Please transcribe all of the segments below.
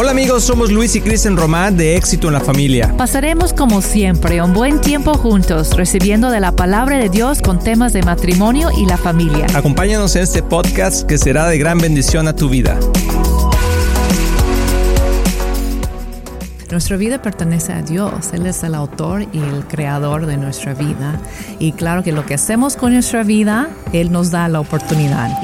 Hola amigos, somos Luis y Kristen Román de Éxito en la Familia. Pasaremos como siempre un buen tiempo juntos, recibiendo de la palabra de Dios con temas de matrimonio y la familia. Acompáñanos en este podcast que será de gran bendición a tu vida. Nuestra vida pertenece a Dios, Él es el autor y el creador de nuestra vida. Y claro que lo que hacemos con nuestra vida, Él nos da la oportunidad.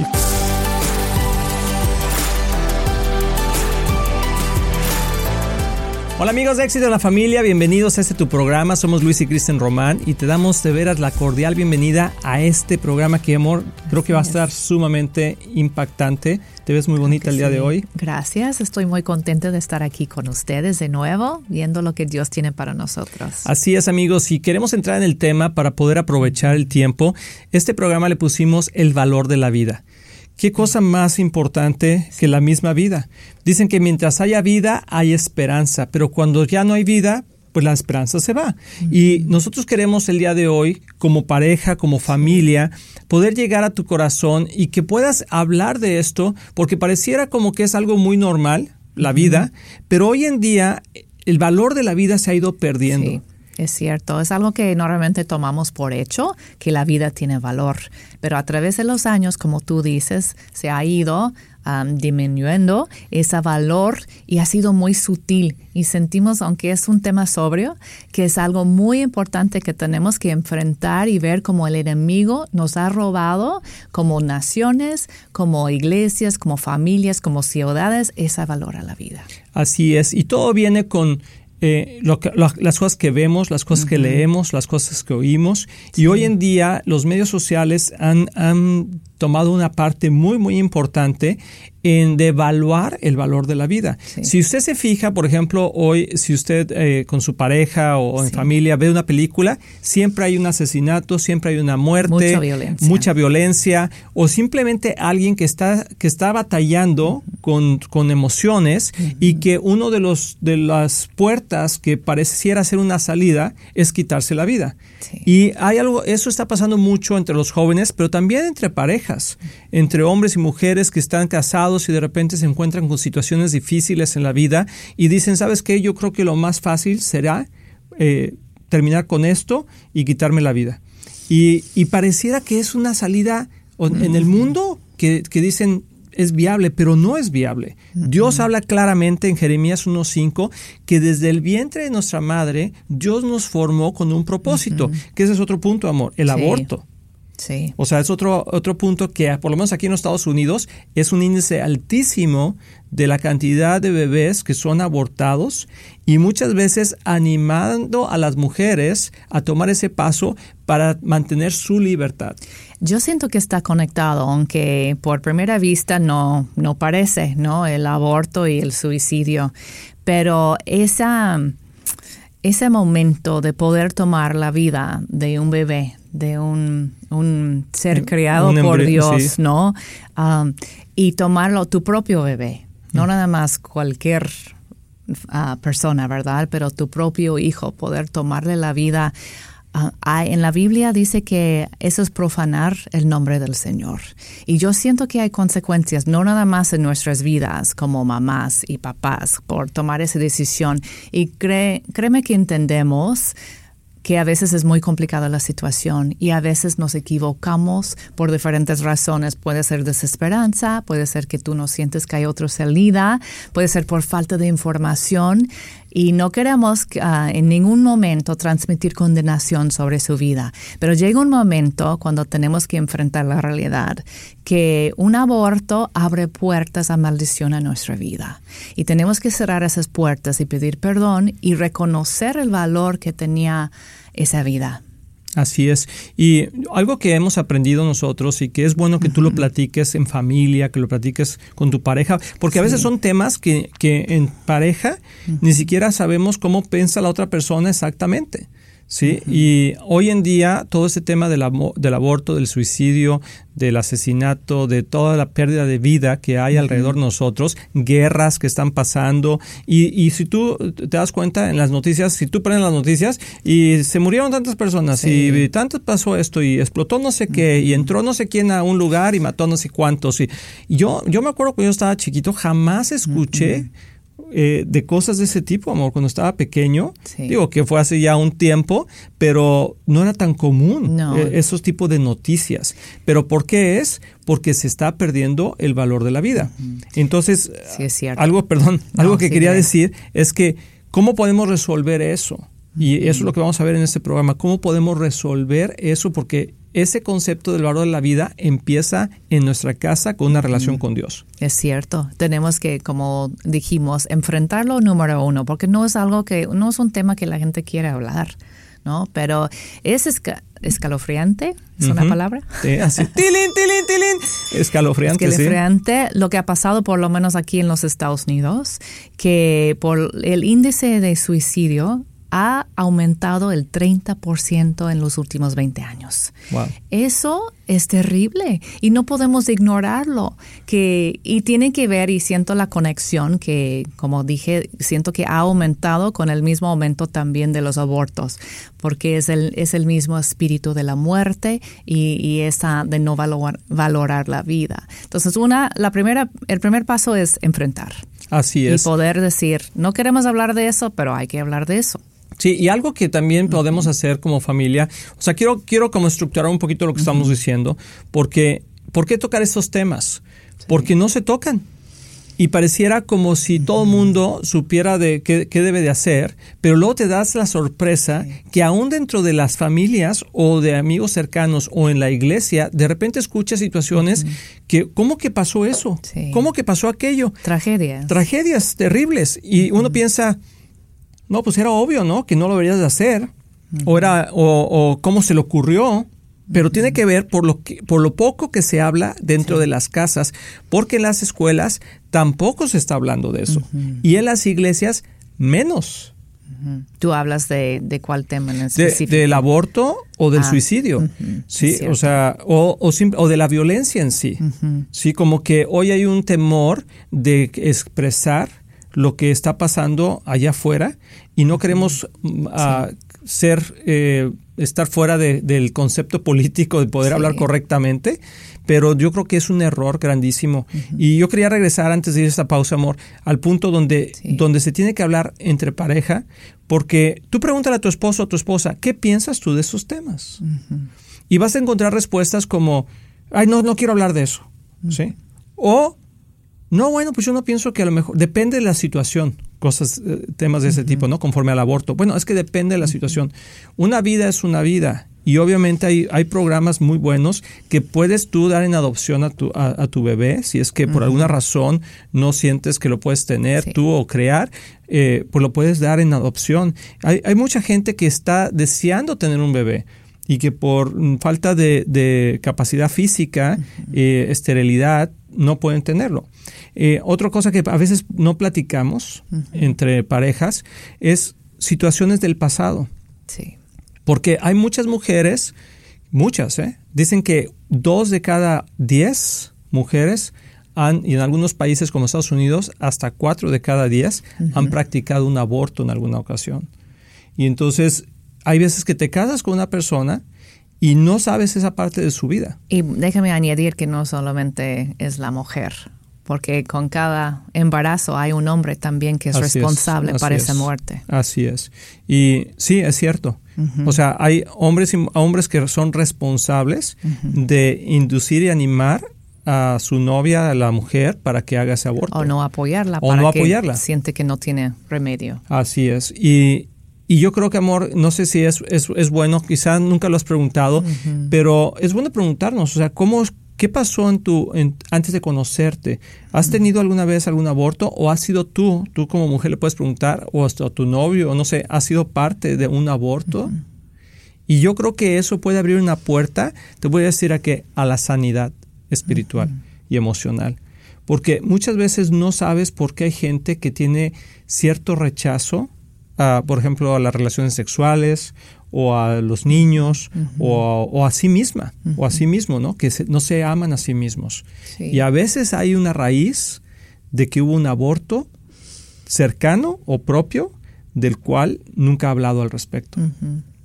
Hola amigos de Éxito en la Familia, bienvenidos a este tu programa. Somos Luis y Kristen Román y te damos de veras la cordial bienvenida a este programa que, amor, creo que va a estar sumamente impactante. Te ves muy bonita el día de hoy. Gracias, estoy muy contenta de estar aquí con ustedes de nuevo, viendo lo que Dios tiene para nosotros. Así es amigos, y queremos entrar en el tema para poder aprovechar el tiempo. Este programa le pusimos el valor de la vida. ¿Qué cosa más importante que la misma vida? Dicen que mientras haya vida hay esperanza, pero cuando ya no hay vida, pues la esperanza se va. Y nosotros queremos el día de hoy, como pareja, como familia, poder llegar a tu corazón y que puedas hablar de esto, porque pareciera como que es algo muy normal, la vida, pero hoy en día el valor de la vida se ha ido perdiendo. Es cierto, es algo que normalmente tomamos por hecho, que la vida tiene valor, pero a través de los años, como tú dices, se ha ido disminuyendo ese valor y ha sido muy sutil y sentimos, aunque es un tema sobrio, que es algo muy importante que tenemos que enfrentar y ver como el enemigo nos ha robado como naciones, como iglesias, como familias, como ciudades, ese valor a la vida. Así es, y todo viene con eh, lo las cosas que vemos, las cosas que leemos, las cosas que oímos. Y hoy en día los medios sociales han, han tomado una parte muy, muy importante en devaluar el valor de la vida. Si usted se fija, por ejemplo, hoy, si usted eh, con su pareja o, en familia ve una película, siempre hay un asesinato, siempre hay una muerte, mucha violencia, mucha violencia o simplemente alguien que está, que está batallando con, con, emociones y que uno de, los, de las puertas que pareciera ser una salida es quitarse la vida. Y hay algo, eso está pasando mucho entre los jóvenes, pero también entre parejas, entre hombres y mujeres que están casados y de repente se encuentran con situaciones difíciles en la vida y dicen, ¿sabes qué? Yo creo que lo más fácil será eh, terminar con esto y quitarme la vida. Y, pareciera que es una salida en el mundo que, que dicen, es viable, pero no es viable. Dios habla claramente en Jeremías 1.5 que desde el vientre de nuestra madre Dios nos formó con un propósito, que ese es otro punto, amor, el aborto. Sí. O sea, es otro, otro punto que, por lo menos aquí en los Estados Unidos, es un índice altísimo de la cantidad de bebés que son abortados y muchas veces animando a las mujeres a tomar ese paso para mantener su libertad. Yo siento que está conectado, aunque por primera vista no, no parece, ¿no? El aborto y el suicidio. Pero esa, ese momento de poder tomar la vida de un bebé, de un, un ser creado por Dios, ¿no? Um, y tomarlo tu propio bebé, no mm. nada más cualquier uh, persona, ¿verdad? Pero tu propio hijo, poder tomarle la vida. Uh, en la Biblia dice que eso es profanar el nombre del Señor. Y yo siento que hay consecuencias, no nada más en nuestras vidas como mamás y papás, por tomar esa decisión. Y créeme que entendemos que a veces es muy complicada la situación y a veces nos equivocamos por diferentes razones. Puede ser desesperanza, puede ser que tú no sientes que hay otra salida, puede ser por falta de información y no queremos uh, en ningún momento transmitir condenación sobre su vida. Pero llega un momento cuando tenemos que enfrentar la realidad que un aborto abre puertas a maldición a nuestra vida. Y tenemos que cerrar esas puertas y pedir perdón y reconocer el valor que tenía esa vida. Así es. Y algo que hemos aprendido nosotros y que es bueno que tú lo platiques en familia, que lo platiques con tu pareja, porque a veces son temas que, que en pareja ni siquiera sabemos cómo piensa la otra persona exactamente. ¿Sí? Y hoy en día todo este tema del, del, aborto, del suicidio, del asesinato, de toda la pérdida de vida que hay alrededor de nosotros, guerras que están pasando, y, y, si tú te das cuenta en las noticias, si tú prendes las noticias y se murieron tantas personas y tanto pasó esto y explotó no sé qué y entró no sé quién a un lugar y mató no sé cuántos. Y, yo, yo me acuerdo cuando yo estaba chiquito, jamás escuché eh, de cosas de ese tipo, amor, cuando estaba pequeño. Sí. Digo que fue hace ya un tiempo, pero no era tan común No. eh, esos tipos de noticias. ¿Pero por qué es? Porque se está perdiendo el valor de la vida. Entonces, Sí, es cierto. algo, perdón, No, algo que sí, quería decir es que, ¿cómo podemos resolver eso? Y eso es lo que vamos a ver en este programa. ¿Cómo podemos resolver eso? Porque ese concepto del valor de la vida empieza en nuestra casa con una relación con Dios. Es cierto, tenemos que, como dijimos, enfrentarlo número uno, porque no es algo que, no es un tema que la gente quiere hablar, ¿no? Pero es esca- escalofriante, ¿es una palabra? Sí, así, tilín, tilín, tilín. Escalofriante, sí. Escalofriante, lo que ha pasado por lo menos aquí en los Estados Unidos, que por el índice de suicidio ha aumentado el 30% en los últimos 20 años. Wow. Eso es terrible y no podemos ignorarlo. Que, y tiene que ver, y siento la conexión que, como dije, siento que ha aumentado con el mismo aumento también de los abortos, porque es el, es el mismo espíritu de la muerte y, y esa de no valorar, valorar la vida. Entonces, una, la primera, el primer paso es enfrentar Así y es. poder decir, no queremos hablar de eso, pero hay que hablar de eso. Sí, y algo que también podemos hacer como familia, o sea, quiero, quiero como estructurar un poquito lo que estamos diciendo, porque, ¿por qué tocar estos temas? Porque no se tocan. Y pareciera como si todo el mundo supiera de qué, qué debe de hacer, pero luego te das la sorpresa que aún dentro de las familias o de amigos cercanos o en la iglesia, de repente escuchas situaciones que, ¿cómo que pasó eso? Sí. ¿Cómo que pasó aquello? Tragedia. tragedias terribles y uno piensa, no, pues era obvio, ¿no? Que no lo deberías de hacer. O era o, o cómo se le ocurrió, pero tiene que ver por lo que por lo poco que se habla dentro de las casas, porque en las escuelas tampoco se está hablando de eso. Y en las iglesias menos. Tú hablas de, de cuál tema en De- específico. del aborto o del Ah, suicidio, sí, o sea, o, o, o de la violencia en sí, sí, como que hoy hay un temor de expresar lo que está pasando allá afuera y no queremos mm, ser, eh, estar fuera de- del concepto político de poder Sí. hablar correctamente, pero yo creo que es un error grandísimo. Y yo quería regresar antes de ir a esta pausa, amor, al punto donde, Sí. donde se tiene que hablar entre pareja, porque tú pregúntale a tu esposo o tu esposa, ¿qué piensas tú de esos temas? Y vas a encontrar respuestas como, ay, no, no quiero hablar de eso, ¿sí? O, no, bueno, pues yo no pienso que a lo mejor, depende de la situación, cosas, eh, temas de ese tipo, ¿no? Conforme al aborto. Bueno, es que depende de la situación. Una vida es una vida. Y obviamente hay, hay programas muy buenos que puedes tú dar en adopción a tu, a, a tu bebé, si es que por alguna razón no sientes que lo puedes tener Sí. tú o crear, eh, pues lo puedes dar en adopción. Hay, hay mucha gente que está deseando tener un bebé y que por mm, falta de, de capacidad física, eh, esterilidad, no pueden tenerlo. Eh, otra cosa que a veces no platicamos entre parejas es situaciones del pasado. Sí. Porque hay muchas mujeres, muchas, ¿eh? dicen que dos de cada diez mujeres han, y en algunos países como Estados Unidos, hasta cuatro de cada diez han practicado un aborto en alguna ocasión. Y entonces hay veces que te casas con una persona y no sabes esa parte de su vida. Y déjame añadir que no solamente es la mujer, porque con cada embarazo hay un hombre también que es Así responsable para esa es. muerte. Así es. Y sí, es cierto. O sea, hay hombres y hombres que son responsables de inducir y animar a su novia, a la mujer, para que haga ese aborto. O no apoyarla O para no que apoyarla. siente que no tiene remedio. Así es. Y, y yo creo que, amor, no sé si es, es, es bueno, quizá nunca lo has preguntado, pero es bueno preguntarnos, o sea, ¿cómo, ¿qué pasó en tu, en- antes de conocerte? ¿Has tenido alguna vez algún aborto o has sido tú, tú como mujer le puedes preguntar, o hasta tu novio, o no sé, ¿has sido parte de un aborto? Y yo creo que eso puede abrir una puerta, te voy a decir a que a la sanidad espiritual y emocional. Porque muchas veces no sabes por qué hay gente que tiene cierto rechazo, a, por ejemplo, a las relaciones sexuales o a los niños o, a, o a sí misma o a sí mismo, ¿no? Que se- no se aman a sí mismos. Sí. Y a veces hay una raíz de que hubo un aborto cercano o propio del cual nunca ha hablado al respecto.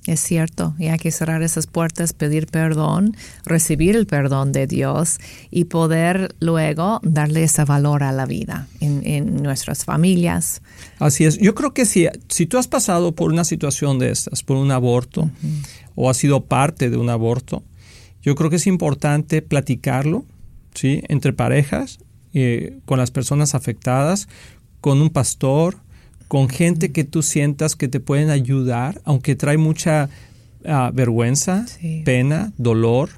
Es cierto, y hay que cerrar esas puertas, pedir perdón, recibir el perdón de Dios y poder luego darle ese valor a la vida en, nuestras familias. Así es. Yo creo que si, si tú has pasado por una situación de estas, por un aborto, o has sido parte de un aborto, yo creo que es importante platicarlo, ¿sí? Entre parejas, eh, con las personas afectadas, con un pastor, con gente que tú sientas que te pueden ayudar, aunque trae mucha ah, vergüenza, pena, dolor.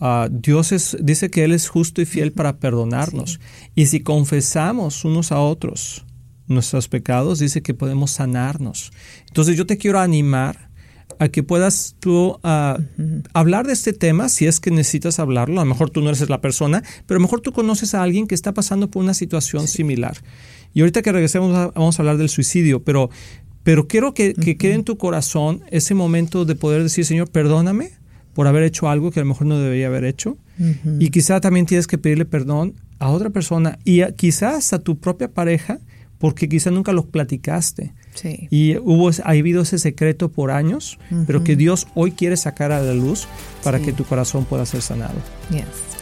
Ah, Dios es, dice que Él es justo y fiel para perdonarnos. Y si confesamos unos a otros nuestros pecados, dice que podemos sanarnos. Entonces yo te quiero animar a que puedas tú ah, hablar de este tema si es que necesitas hablarlo. A lo mejor tú no eres la persona, pero a lo mejor tú conoces a alguien que está pasando por una situación similar. Y ahorita que regresemos vamos a hablar del suicidio, pero, pero quiero que, quede en tu corazón ese momento de poder decir, Señor, perdóname por haber hecho algo que a lo mejor no debería haber hecho. Y quizá también tienes que pedirle perdón a otra persona y quizás a tu propia pareja porque quizá nunca lo platicaste. Y hubo, ha habido ese secreto por años, pero que Dios hoy quiere sacar a la luz para que tu corazón pueda ser sanado.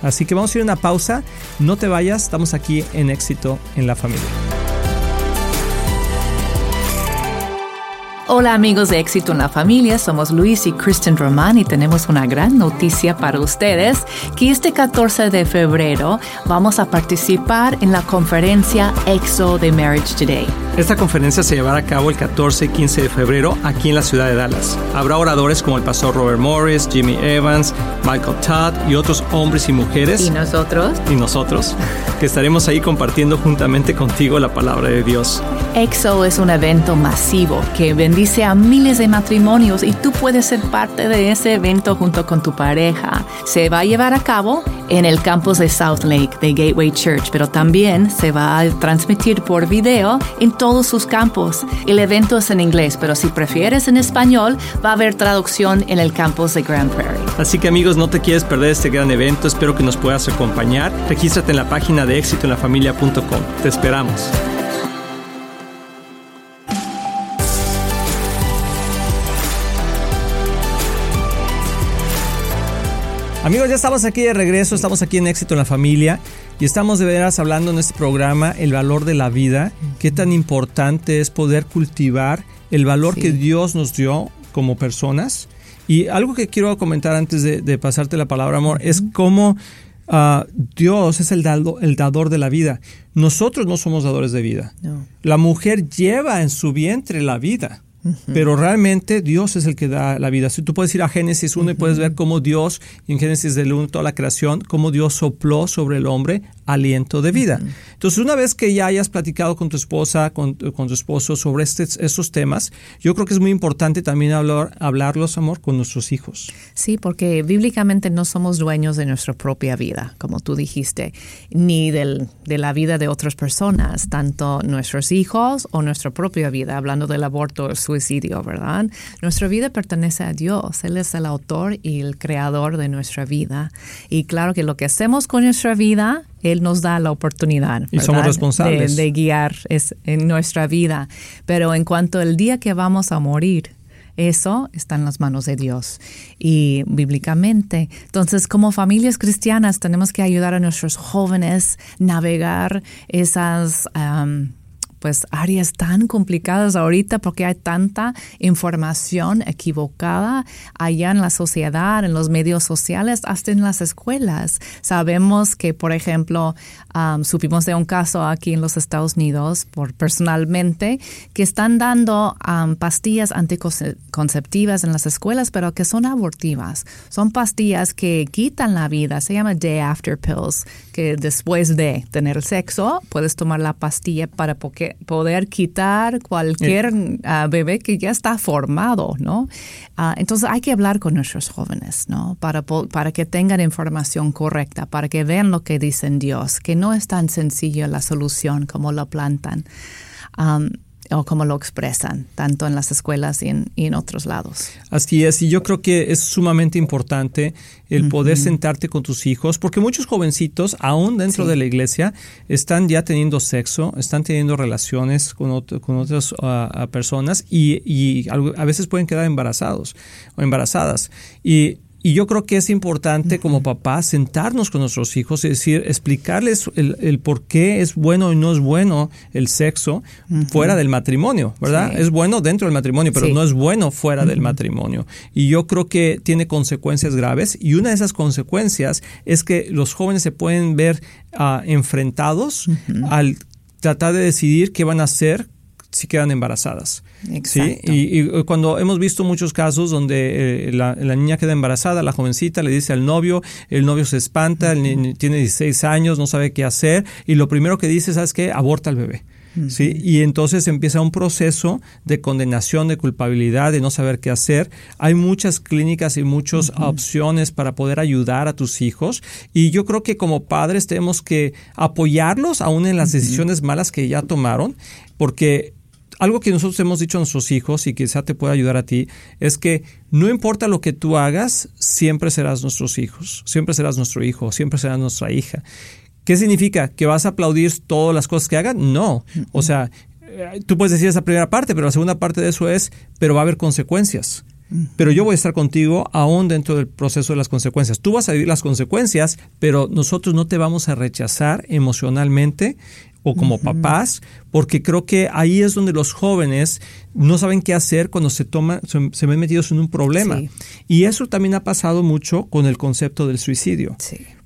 Así que vamos a ir a una pausa. No te vayas, estamos aquí en éxito en la familia. Hola amigos de Éxito en la Familia, somos Luis y Kristen Román y tenemos una gran noticia para ustedes, que este 14 de febrero vamos a participar en la conferencia EXO de Marriage Today. Esta conferencia se llevará a cabo el 14 y 15 de febrero aquí en la ciudad de Dallas. Habrá oradores como el pastor Robert Morris, Jimmy Evans, Michael Todd y otros hombres y mujeres. ¿Y nosotros? Y nosotros, que estaremos ahí compartiendo juntamente contigo la palabra de Dios. EXO es un evento masivo que bendice a miles de matrimonios y tú puedes ser parte de ese evento junto con tu pareja. Se va a llevar a cabo en el campus de South Lake de Gateway Church, pero también se va a transmitir por video en todos sus campos. El evento es en inglés, pero si prefieres en español, va a haber traducción en el campus de Grand Prairie. Así que amigos, no te quieres perder este gran evento, espero que nos puedas acompañar. Regístrate en la página de éxitoenlafamilia.com. Te esperamos. Amigos, ya estamos aquí de regreso, estamos aquí en Éxito en la Familia y estamos de veras hablando en este programa el valor de la vida, qué tan importante es poder cultivar el valor que Dios nos dio como personas. Y algo que quiero comentar antes de, pasarte la palabra, amor, es cómo ah, Dios es el, el dador de la vida. Nosotros no somos dadores de vida. La mujer lleva en su vientre la vida. Pero realmente Dios es el que da la vida. Si tú puedes ir a Génesis 1 y puedes ver cómo Dios, en Génesis del 1, toda la creación, cómo Dios sopló sobre el hombre aliento de vida. Entonces, una vez que ya hayas platicado con tu esposa, con, tu esposo sobre este, estos temas, yo creo que es muy importante también hablar, hablarlos, amor, con nuestros hijos. Sí, porque bíblicamente no somos dueños de nuestra propia vida, como tú dijiste, ni del, de la vida de otras personas, tanto nuestros hijos o nuestra propia vida, hablando del aborto suicidio, ¿verdad? Nuestra vida pertenece a Dios, Él es el autor y el creador de nuestra vida. Y claro que lo que hacemos con nuestra vida él nos da la oportunidad y somos responsables. De, guiar es, en nuestra vida. Pero en cuanto al día que vamos a morir, eso está en las manos de Dios y bíblicamente. Entonces, como familias cristianas, tenemos que ayudar a nuestros jóvenes navegar esas pues áreas tan complicadas ahorita porque hay tanta información equivocada allá en la sociedad, en los medios sociales, hasta en las escuelas. Sabemos que, por ejemplo, supimos de un caso aquí en los Estados Unidos, por personalmente, que están dando pastillas anticonceptivas en las escuelas, pero que son abortivas. Son pastillas que quitan la vida. Se llama day after pills, que después de tener sexo puedes tomar la pastilla para porque poder quitar cualquier ah, bebé que ya está formado, ¿no? Ah, entonces hay que hablar con nuestros jóvenes, ¿no? Para, para que tengan información correcta, para que vean lo que dicen Dios, que no es tan sencillo la solución como lo plantan o cómo lo expresan, tanto en las escuelas y en, otros lados. Así es, y yo creo que es sumamente importante el poder sentarte con tus hijos, porque muchos jovencitos, aún dentro de la iglesia, están ya teniendo sexo, están teniendo relaciones con, con otras ah, personas y, y a veces pueden quedar embarazados o embarazadas. Y y yo creo que es importante como papá sentarnos con nuestros hijos y decir, explicarles el, por qué es bueno y no es bueno el sexo fuera del matrimonio, ¿verdad? Es bueno dentro del matrimonio, pero no es bueno fuera del matrimonio. Y yo creo que tiene consecuencias graves y una de esas consecuencias es que los jóvenes se pueden ver ah, enfrentados al tratar de decidir qué van a hacer si quedan embarazadas. ¿sí? Y, cuando hemos visto muchos casos donde eh, la, niña queda embarazada, la jovencita le dice al novio, el novio se espanta, el niño tiene 16 años, no sabe qué hacer, y lo primero que dice, ¿sabes qué? Aborta al bebé. ¿Sí? Y entonces empieza un proceso de condenación, de culpabilidad, de no saber qué hacer. Hay muchas clínicas y muchas opciones para poder ayudar a tus hijos. Y yo creo que como padres tenemos que apoyarlos aún en las decisiones malas que ya tomaron, porque algo que nosotros hemos dicho a nuestros hijos y quizá te pueda ayudar a ti es que no importa lo que tú hagas, siempre serás nuestros hijos, siempre serás nuestro hijo, siempre serás nuestra hija. ¿Qué significa? ¿Que vas a aplaudir todas las cosas que hagan? No. O sea, eh, tú puedes decir esa primera parte, pero la segunda parte de eso es, pero va a haber consecuencias. Pero yo voy a estar contigo aún dentro del proceso de las consecuencias. Tú vas a vivir las consecuencias, pero nosotros no te vamos a rechazar emocionalmente o como papás, porque creo que ahí es donde los jóvenes no saben qué hacer cuando se toman, se, ven metidos en un problema. Y eso también ha pasado mucho con el concepto del suicidio,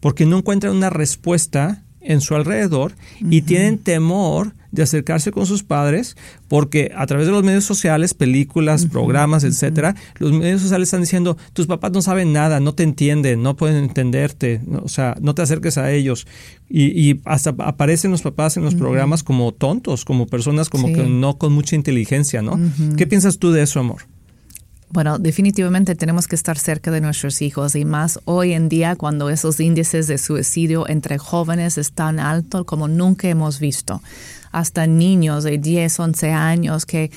porque no encuentran una respuesta en su alrededor y tienen temor de acercarse con sus padres porque a través de los medios sociales, películas, programas, etcétera, los medios sociales están diciendo, tus papás no saben nada, no te entienden, no pueden entenderte, o sea, no te acerques a ellos. Y, hasta aparecen los papás en los programas como tontos, como personas como que no con mucha inteligencia, ¿no? ¿Qué piensas tú de eso, amor? Bueno, definitivamente tenemos que estar cerca de nuestros hijos y más hoy en día cuando esos índices de suicidio entre jóvenes están altos como nunca hemos visto. Hasta niños de 10, 11 años que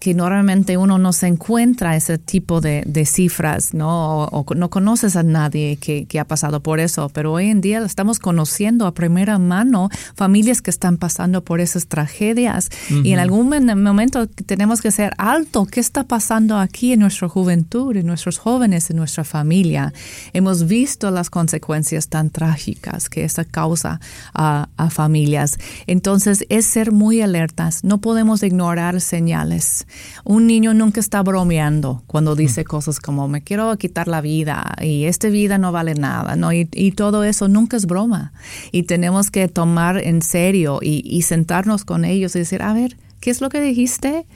que normalmente uno no se encuentra ese tipo de, cifras, ¿no? O, no conoces a nadie que, ha pasado por eso, pero hoy en día estamos conociendo a primera mano familias que están pasando por esas tragedias y en algún momento tenemos que ser alto, ¿qué está pasando aquí en nuestra juventud, en nuestros jóvenes, en nuestra familia? Hemos visto las consecuencias tan trágicas que eso causa a, a familias. Entonces es ser muy alertas, no podemos ignorar señales un niño nunca está bromeando cuando dice cosas como me quiero quitar la vida y esta vida no vale nada, ¿no? Y, todo eso nunca es broma. Y tenemos que tomar en serio y, y sentarnos con ellos y decir, a ver, ¿qué es lo que dijiste?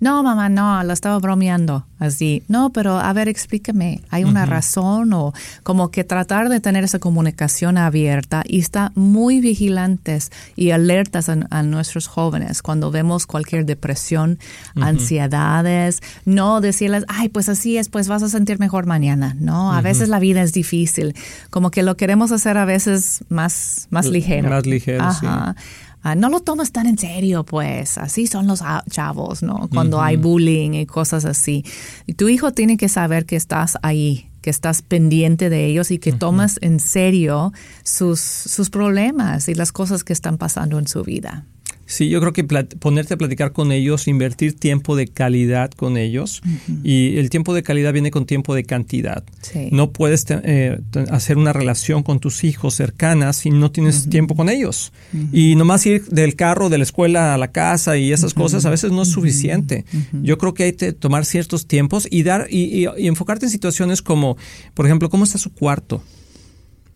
No, mamá, no, la estaba bromeando. Así, no, pero a ver, explícame, ¿hay una razón? O como que tratar de tener esa comunicación abierta y estar muy vigilantes y alertas a, nuestros jóvenes cuando vemos cualquier depresión, ansiedades, no decirles, ay, pues así es, pues vas a sentir mejor mañana. No, a veces la vida es difícil, como que lo queremos hacer a veces más, más ligero. Más ligero, Ajá. Ah, no lo tomas tan en serio, pues así son los chavos, ¿no? Cuando hay bullying y cosas así. Y tu hijo tiene que saber que estás ahí, que estás pendiente de ellos y que tomas en serio sus, sus problemas y las cosas que están pasando en su vida. Sí, yo creo que ponerte a platicar con ellos, invertir tiempo de calidad con ellos y el tiempo de calidad viene con tiempo de cantidad. No puedes eh, hacer una relación con tus hijos cercanas si no tienes tiempo con ellos. Y nomás ir del carro, de la escuela a la casa y esas cosas a veces no es suficiente. Yo creo que hay que tomar ciertos tiempos y dar y enfocarte en situaciones como, por ejemplo, cómo está su cuarto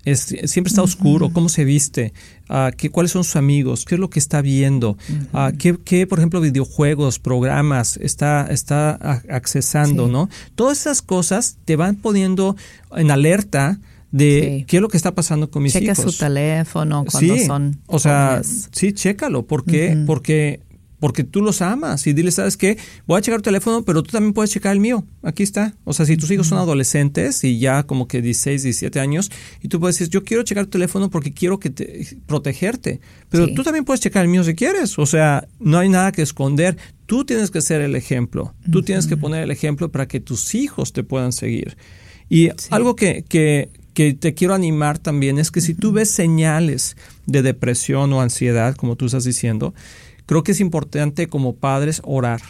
siempre está oscuro, cómo se viste, uh, qué, cuáles son sus amigos, qué es lo que está viendo, uh, qué, por ejemplo, videojuegos, programas está, está accesando, ¿no? Todas esas cosas te van poniendo en alerta de qué es lo que está pasando con mis hijos. Checa su teléfono cuando son. O sea, sí, chécalo. ¿Por qué? Porque porque tú los amas y dile, ¿sabes qué? Voy a checar tu teléfono, pero tú también puedes checar el mío. Aquí está. O sea, si tus hijos son adolescentes y ya como que 16, 17 años, y tú puedes decir, yo quiero checar tu teléfono porque quiero que te, protegerte. Pero tú también puedes checar el mío si quieres. O sea, no hay nada que esconder. tú tienes que ser el ejemplo, tú tienes que poner el ejemplo para que tus hijos te puedan seguir. Y algo que, que, que, te quiero animar también es que si tú ves señales de depresión o ansiedad, como tú estás diciendo, creo que es importante como padres orar.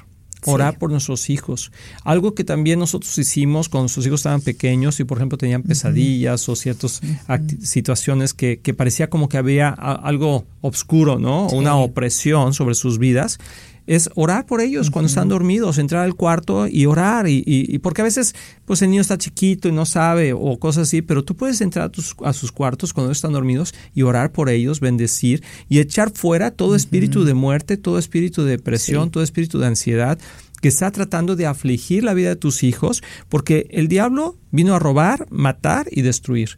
Orar por nuestros hijos. Algo que también nosotros hicimos cuando nuestros hijos estaban pequeños y, por ejemplo, tenían pesadillas o ciertas situaciones que, que, parecía como que había algo oscuro, ¿no? Una opresión sobre sus vidas es orar por ellos cuando están dormidos, entrar al cuarto y orar. Y, y, porque a veces pues el niño está chiquito y no sabe o cosas así, pero tú puedes entrar a, tus, a sus cuartos cuando están dormidos y orar por ellos, bendecir y echar fuera todo espíritu de muerte, todo espíritu de depresión, todo espíritu de ansiedad que está tratando de afligir la vida de tus hijos, porque el diablo vino a robar, matar y destruir.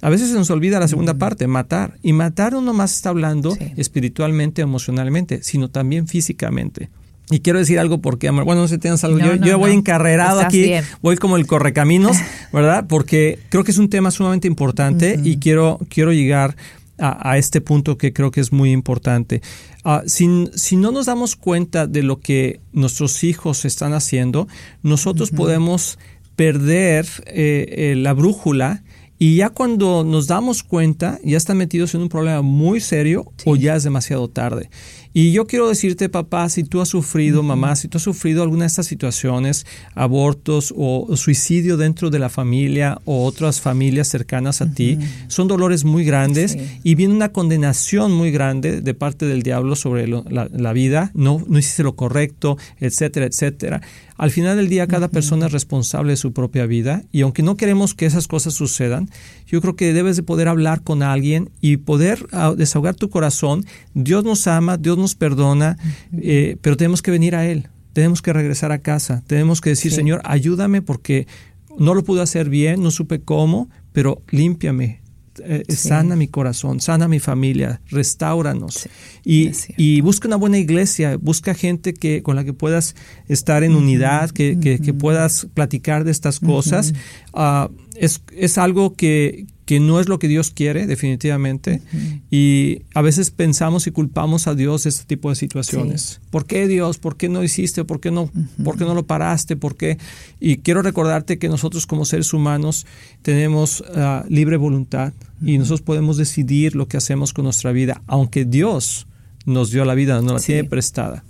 A veces se nos olvida la segunda parte, matar. Y matar no más está hablando espiritualmente, emocionalmente, sino también físicamente. Y quiero decir algo porque, bueno, no sé si tienes algo. yo, voy encarrerado aquí, voy como el correcaminos, ¿verdad? Porque creo que es un tema sumamente importante y quiero, quiero llegar a, este punto que creo que es muy importante. Uh, si, no nos damos cuenta de lo que nuestros hijos están haciendo, nosotros podemos perder eh, eh, la brújula y ya cuando nos damos cuenta, ya están metidos en un problema muy serio o ya es demasiado tarde. Y yo quiero decirte, papá, si tú has sufrido, mamá, si tú has sufrido alguna de estas situaciones, abortos o, suicidio dentro de la familia o otras familias cercanas a ti, son dolores muy grandes y viene una condenación muy grande de parte del diablo sobre la, vida, no, no hiciste lo correcto, etcétera, etcétera. Al final del día, cada persona es responsable de su propia vida y aunque no queremos que esas cosas sucedan, yo creo que debes de poder hablar con alguien y poder ah, desahogar tu corazón. Dios nos ama, Dios nos perdona, eh, pero tenemos que venir a Él, tenemos que regresar a casa, tenemos que decir, Señor, ayúdame porque no lo pude hacer bien, no supe cómo, pero límpiame, eh, sana mi corazón, sana mi familia, restauranos. y, busca una buena iglesia, busca gente que, con la que puedas estar en unidad, que, puedas platicar de estas cosas. Ah, es, es, algo que, que no es lo que Dios quiere, definitivamente. Y a veces pensamos y culpamos a Dios de este tipo de situaciones. ¿Por qué Dios? ¿Por qué no hiciste? ¿Por qué no, ¿por qué no lo paraste? ¿Por qué? Y quiero recordarte que nosotros como seres humanos tenemos ah, libre voluntad y nosotros podemos decidir lo que hacemos con nuestra vida, aunque Dios nos dio la vida, nos la tiene prestada.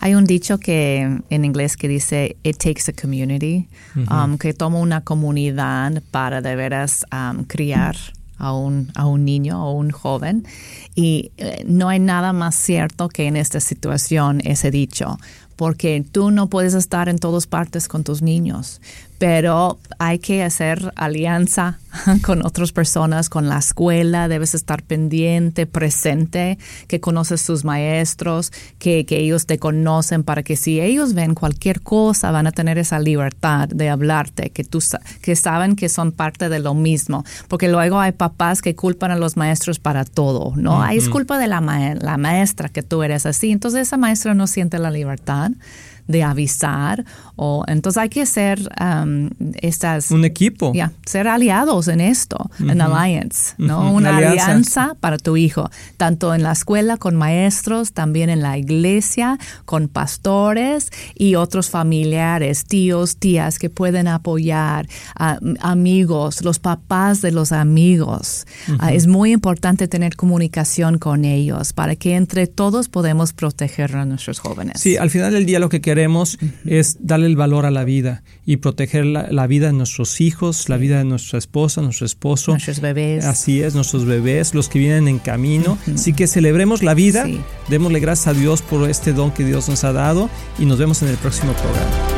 Hay un dicho que en inglés que dice it takes a community, um, que toma una comunidad para de veras um, criar a un, a un niño o un joven. Y eh, no hay nada más cierto que en esta situación ese dicho, porque tú no puedes estar en todas partes con tus niños, pero hay que hacer alianza con otras personas, con la escuela, debes estar pendiente, presente, que conoces sus maestros, que, ellos te conocen para que si ellos ven cualquier cosa van a tener esa libertad de hablarte, que, tú, que saben que son parte de lo mismo, porque luego hay papás que culpan a los maestros para todo, ¿no? Es culpa de la, la maestra que tú eres así, entonces esa maestra no siente la libertad de avisar. O, entonces hay que ser um, estas... Un equipo. Ser aliados en esto, en alliance, ¿no? Una alianza. para tu hijo, tanto en la escuela con maestros, también en la iglesia, con pastores y otros familiares, tíos, tías que pueden apoyar, amigos, los papás de los amigos. Ah, es muy importante tener comunicación con ellos para que entre todos podemos proteger a nuestros jóvenes. Sí, al final del día lo que queremos queremos es darle el valor a la vida y proteger la, vida de nuestros hijos, la vida de nuestra esposa, nuestro esposo. Nuestros bebés. Así es, nuestros bebés, los que vienen en camino. Así que celebremos la vida, démosle gracias a Dios por este don que Dios nos ha dado y nos vemos en el próximo programa.